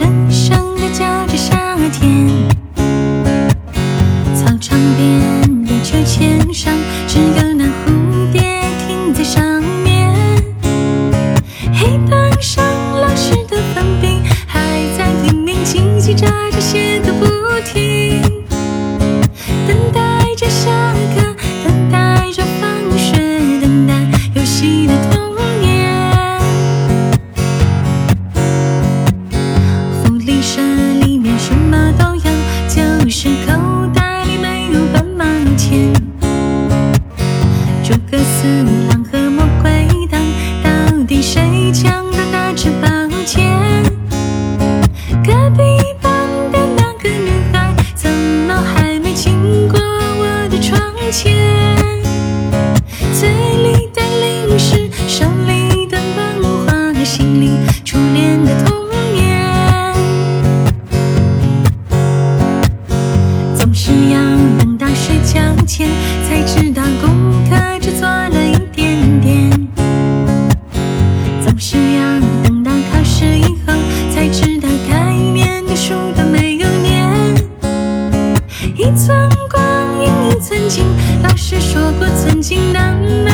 神圣的交织夏天操场边的秋千上只有总是要等到睡觉前才知道功课只做了一点点。总是要等到考试以后才知道该念的书都没有念一寸光阴一寸金老师说过寸金难。买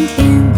明天。